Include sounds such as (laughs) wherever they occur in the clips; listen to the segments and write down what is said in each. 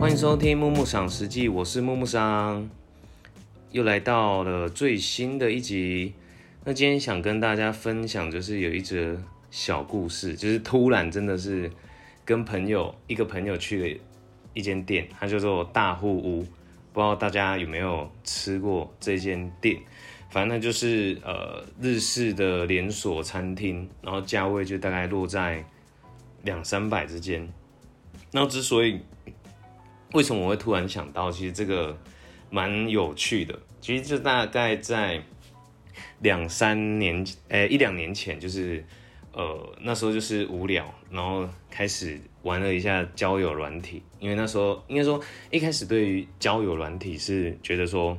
欢迎收听木木赏实际，我是木木桑，又来到了最新的一集。那今天想跟大家分享，就是有一则小故事，就是突然真的是跟朋友一个朋友去了一间店，它叫做大户屋，不知道大家有没有吃过这间店？反正就是呃日式的连锁餐厅，然后价位就大概落在两三百之间。那之所以为什么我会突然想到，其实这个蛮有趣的，其实就大概在两三年，诶一两年前，就是呃那时候就是无聊，然后开始玩了一下交友软体，因为那时候应该说一开始对于交友软体是觉得说。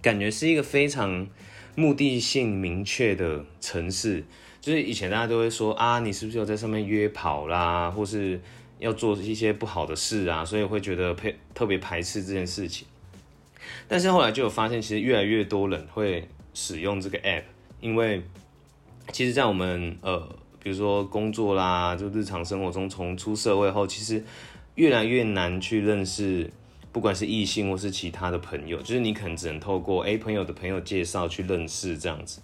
感觉是一个非常目的性明确的城市，就是以前大家都会说啊，你是不是有在上面约跑啦，或是要做一些不好的事啊，所以会觉得排特别排斥这件事情。但是后来就有发现，其实越来越多人会使用这个 app，因为其实，在我们呃，比如说工作啦，就日常生活中，从出社会后，其实越来越难去认识。不管是异性或是其他的朋友，就是你可能只能透过 A 朋友的朋友介绍去认识这样子。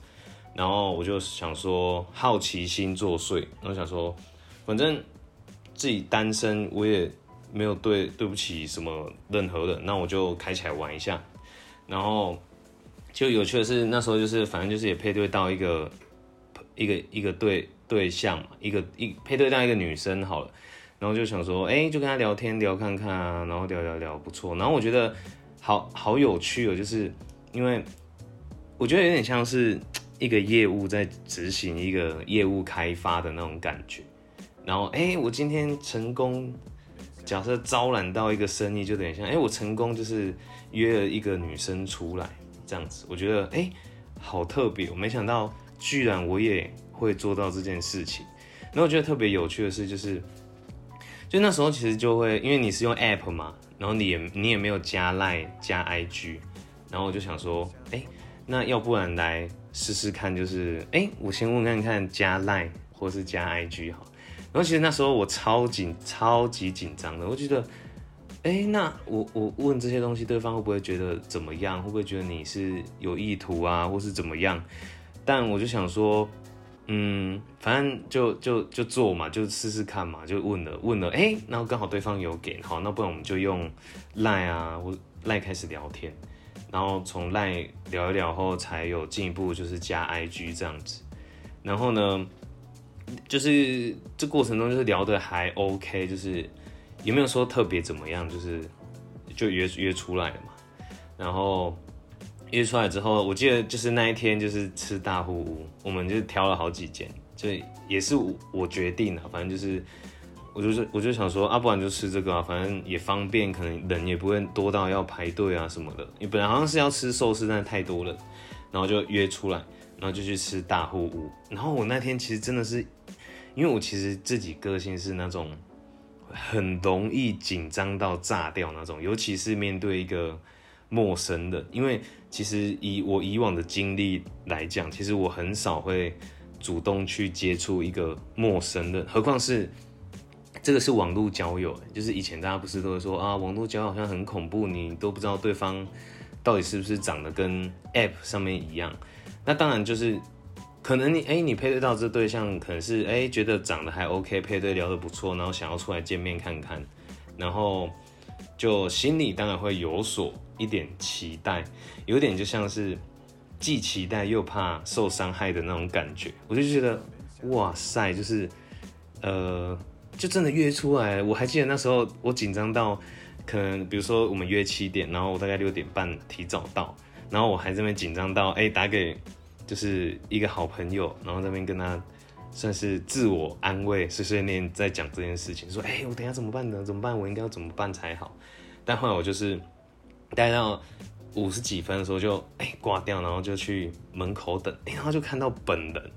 然后我就想说，好奇心作祟，我想说，反正自己单身，我也没有对对不起什么任何人，那我就开起来玩一下。然后就有趣的是，那时候就是反正就是也配对到一个一个一个对对象嘛，一个一配对到一个女生好了。然后就想说，哎，就跟他聊天聊看看啊，然后聊聊聊不错。然后我觉得好好有趣哦，就是因为我觉得有点像是一个业务在执行一个业务开发的那种感觉。然后，哎，我今天成功，假设招揽到一个生意，就等于像，哎，我成功就是约了一个女生出来这样子。我觉得，哎，好特别，我没想到居然我也会做到这件事情。然后我觉得特别有趣的是，就是。就那时候其实就会，因为你是用 App 嘛，然后你也你也没有加 Line 加 IG，然后我就想说，哎，那要不然来试试看，就是哎，我先问看看加 Line 或是加 IG 好。然后其实那时候我超紧超级紧张的，我觉得，哎，那我我问这些东西，对方会不会觉得怎么样？会不会觉得你是有意图啊，或是怎么样？但我就想说。嗯，反正就就就做嘛，就试试看嘛，就问了问了，哎，然后刚好对方有给，好，那不然我们就用赖啊，或赖开始聊天，然后从赖聊一聊后，才有进一步就是加 IG 这样子，然后呢，就是这过程中就是聊的还 OK，就是也没有说特别怎么样，就是就约约出来了嘛，然后。约出来之后，我记得就是那一天就是吃大户屋，我们就挑了好几间，就也是我我决定的，反正就是我就是我就想说啊，不然就吃这个啊，反正也方便，可能人也不会多到要排队啊什么的。你本来好像是要吃寿司，但太多了，然后就约出来，然后就去吃大户屋。然后我那天其实真的是，因为我其实自己个性是那种很容易紧张到炸掉那种，尤其是面对一个。陌生的，因为其实以我以往的经历来讲，其实我很少会主动去接触一个陌生的，何况是这个是网络交友，就是以前大家不是都会说啊，网络交友好像很恐怖，你都不知道对方到底是不是长得跟 App 上面一样。那当然就是可能你哎，你配对到这对象，可能是哎觉得长得还 OK，配对聊得不错，然后想要出来见面看看，然后。就心里当然会有所一点期待，有点就像是既期待又怕受伤害的那种感觉。我就觉得，哇塞，就是呃，就真的约出来。我还记得那时候我紧张到，可能比如说我们约七点，然后我大概六点半提早到，然后我还这边紧张到，哎，打给就是一个好朋友，然后那边跟他。算是自我安慰，碎碎念在讲这件事情，说：“哎，我等下怎么办呢？怎么办？我应该要怎么办才好？”但后来我就是待到五十几分的时候，就哎挂掉，然后就去门口等，然后就看到本人，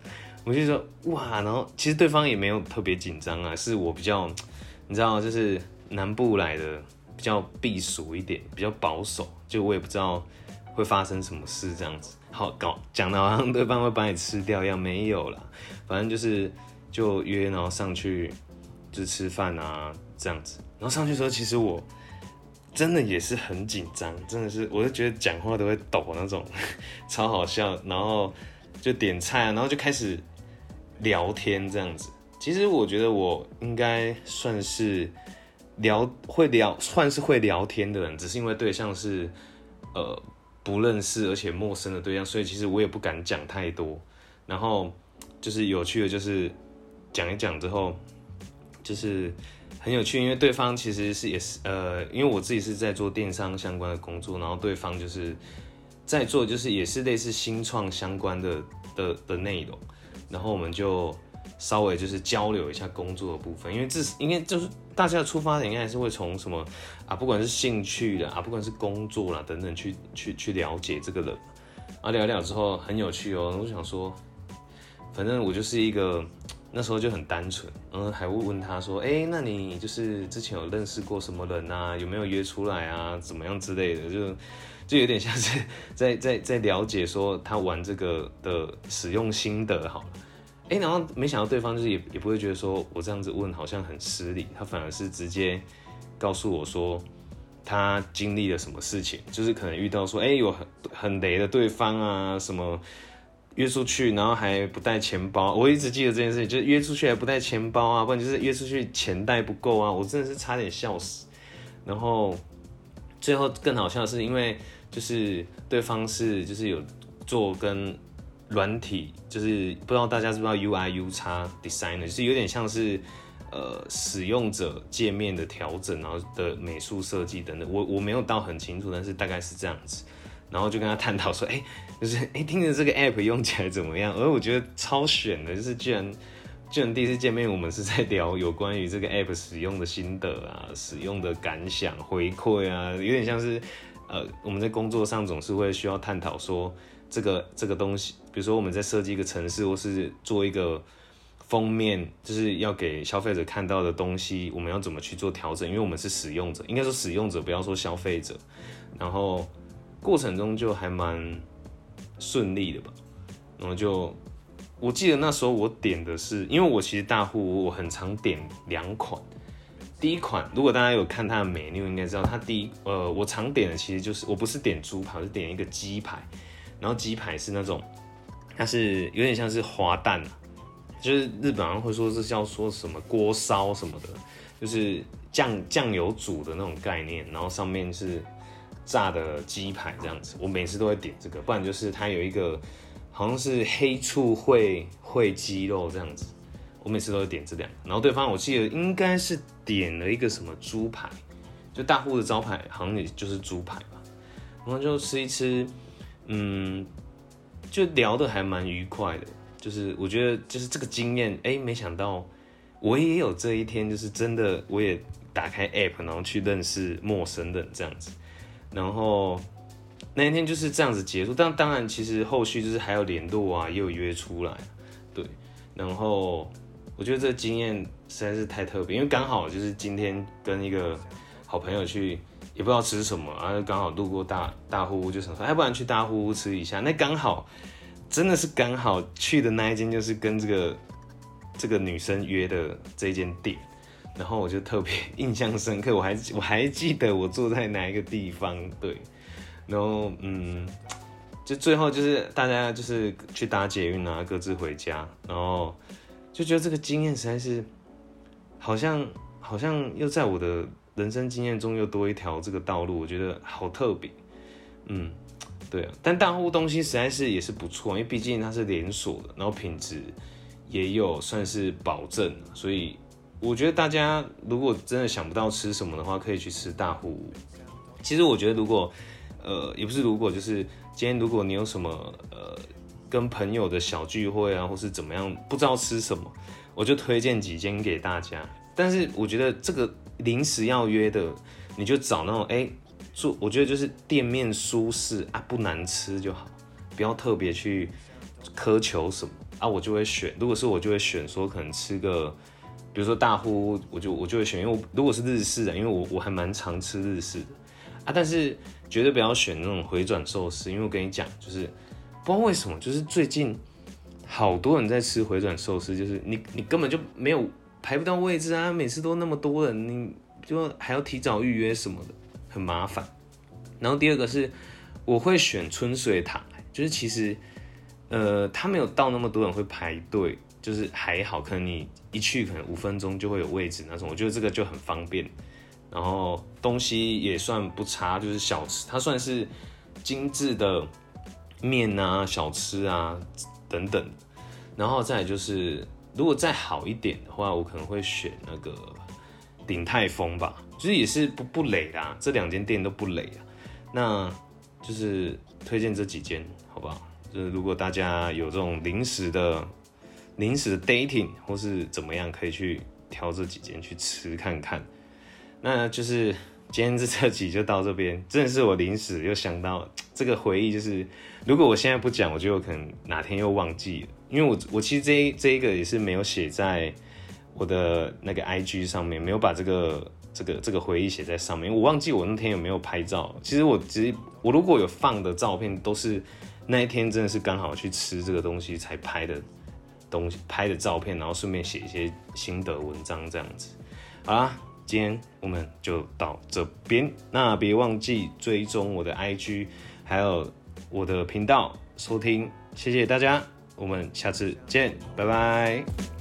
我就说：“哇！”然后其实对方也没有特别紧张啊，是我比较，你知道，就是南部来的比较避俗一点，比较保守，就我也不知道会发生什么事这样子。好搞讲的好像对方会把你吃掉一样，没有啦，反正就是就约，然后上去就吃饭啊这样子。然后上去的时候，其实我真的也是很紧张，真的是，我就觉得讲话都会抖那种，(laughs) 超好笑。然后就点菜，啊然后就开始聊天这样子。其实我觉得我应该算是聊会聊，算是会聊天的人，只是因为对象是呃不认识而且陌生的对象，所以其实我也不敢讲太多。然后就是有趣的，就是讲一讲之后，就是很有趣，因为对方其实是也是呃，因为我自己是在做电商相关的工作，然后对方就是在做就是也是类似新创相关的的的内容，然后我们就。稍微就是交流一下工作的部分，因为这是应该就是大家的出发点，应该还是会从什么啊，不管是兴趣的啊，不管是工作啦等等，去去去了解这个人，啊聊聊之后很有趣哦。我想说，反正我就是一个那时候就很单纯，嗯，还会问他说，哎，那你就是之前有认识过什么人啊？有没有约出来啊？怎么样之类的，就就有点像是在在在了解说他玩这个的使用心得好了。哎，然后没想到对方就是也也不会觉得说我这样子问好像很失礼，他反而是直接告诉我说他经历了什么事情，就是可能遇到说哎有很很雷的对方啊，什么约出去然后还不带钱包，我一直记得这件事情，就是约出去还不带钱包啊，不然就是约出去钱带不够啊，我真的是差点笑死。然后最后更好笑的是，因为就是对方是就是有做跟。软体就是不知道大家知不知道 UI U 叉 designer，就是有点像是呃使用者界面的调整，然后的美术设计等等。我我没有到很清楚，但是大概是这样子。然后就跟他探讨说，(laughs) 哎，就是哎，听着这个 app 用起来怎么样？而我觉得超选的，就是居然居然第一次见面，我们是在聊 (laughs) 有关于这个 app 使用的心得啊，使用的感想回馈啊，有点像是呃我们在工作上总是会需要探讨说。这个这个东西，比如说我们在设计一个城市，或是做一个封面，就是要给消费者看到的东西，我们要怎么去做调整？因为我们是使用者，应该说使用者，不要说消费者。然后过程中就还蛮顺利的吧。然后就我记得那时候我点的是，因为我其实大户我很常点两款。第一款，如果大家有看它的美妞，应该知道它第一呃，我常点的其实就是我不是点猪排，我是点一个鸡排。然后鸡排是那种，它是有点像是滑蛋就是日本人会说是叫说什么锅烧什么的，就是酱酱油煮的那种概念，然后上面是炸的鸡排这样子。我每次都会点这个，不然就是它有一个好像是黑醋烩烩鸡肉这样子，我每次都会点这两个。然后对方我记得应该是点了一个什么猪排，就大户的招牌好像也就是猪排吧，然后就吃一吃。嗯，就聊得还蛮愉快的，就是我觉得就是这个经验，哎，没想到我也有这一天，就是真的我也打开 app，然后去认识陌生人这样子，然后那一天就是这样子结束。但当然，其实后续就是还有联络啊，也有约出来，对。然后我觉得这经验实在是太特别，因为刚好就是今天跟一个好朋友去。也不知道吃什么，然后就刚好路过大大户屋，就想说，要不然去大户屋吃一下。那刚好，真的是刚好去的那一间，就是跟这个这个女生约的这间店，然后我就特别印象深刻。我还我还记得我坐在哪一个地方，对，然后嗯，就最后就是大家就是去搭捷运啊，各自回家，然后就觉得这个经验实在是好像好像又在我的。人生经验中又多一条这个道路，我觉得好特别。嗯，对啊，但大户东西实在是也是不错，因为毕竟它是连锁的，然后品质也有算是保证，所以我觉得大家如果真的想不到吃什么的话，可以去吃大户。其实我觉得如果呃也不是如果，就是今天如果你有什么呃跟朋友的小聚会啊，或是怎么样不知道吃什么，我就推荐几间给大家。但是我觉得这个。临时要约的，你就找那种哎，做我觉得就是店面舒适啊，不难吃就好，不要特别去苛求什么啊，我就会选。如果是我就会选说可能吃个，比如说大户，我就我就会选，因为如果是日式的，因为我我还蛮常吃日式的啊，但是绝对不要选那种回转寿司，因为我跟你讲，就是不知道为什么，就是最近好多人在吃回转寿司，就是你你根本就没有。排不到位置啊！每次都那么多人，你就还要提早预约什么的，很麻烦。然后第二个是我会选春水堂，就是其实呃它没有到那么多人会排队，就是还好，可能你一去可能五分钟就会有位置那种，我觉得这个就很方便。然后东西也算不差，就是小吃，它算是精致的面啊、小吃啊等等。然后再就是，如果再好一点的话，我可能会选那个鼎泰丰吧，就是也是不不累啦，这两间店都不累啊。那就是推荐这几间，好不好？就是如果大家有这种临时的、临时的 dating 或是怎么样，可以去挑这几间去吃看看。那就是今天这这集就到这边，真的是我临时又想到这个回忆，就是如果我现在不讲，我就有可能哪天又忘记了。因为我我其实这这一个也是没有写在我的那个 IG 上面，没有把这个这个这个回忆写在上面。我忘记我那天有没有拍照。其实我只我如果有放的照片，都是那一天真的是刚好去吃这个东西才拍的东西拍的照片，然后顺便写一些心得文章这样子。好啦，今天我们就到这边。那别忘记追踪我的 IG，还有我的频道收听，谢谢大家。我们下次见，拜拜。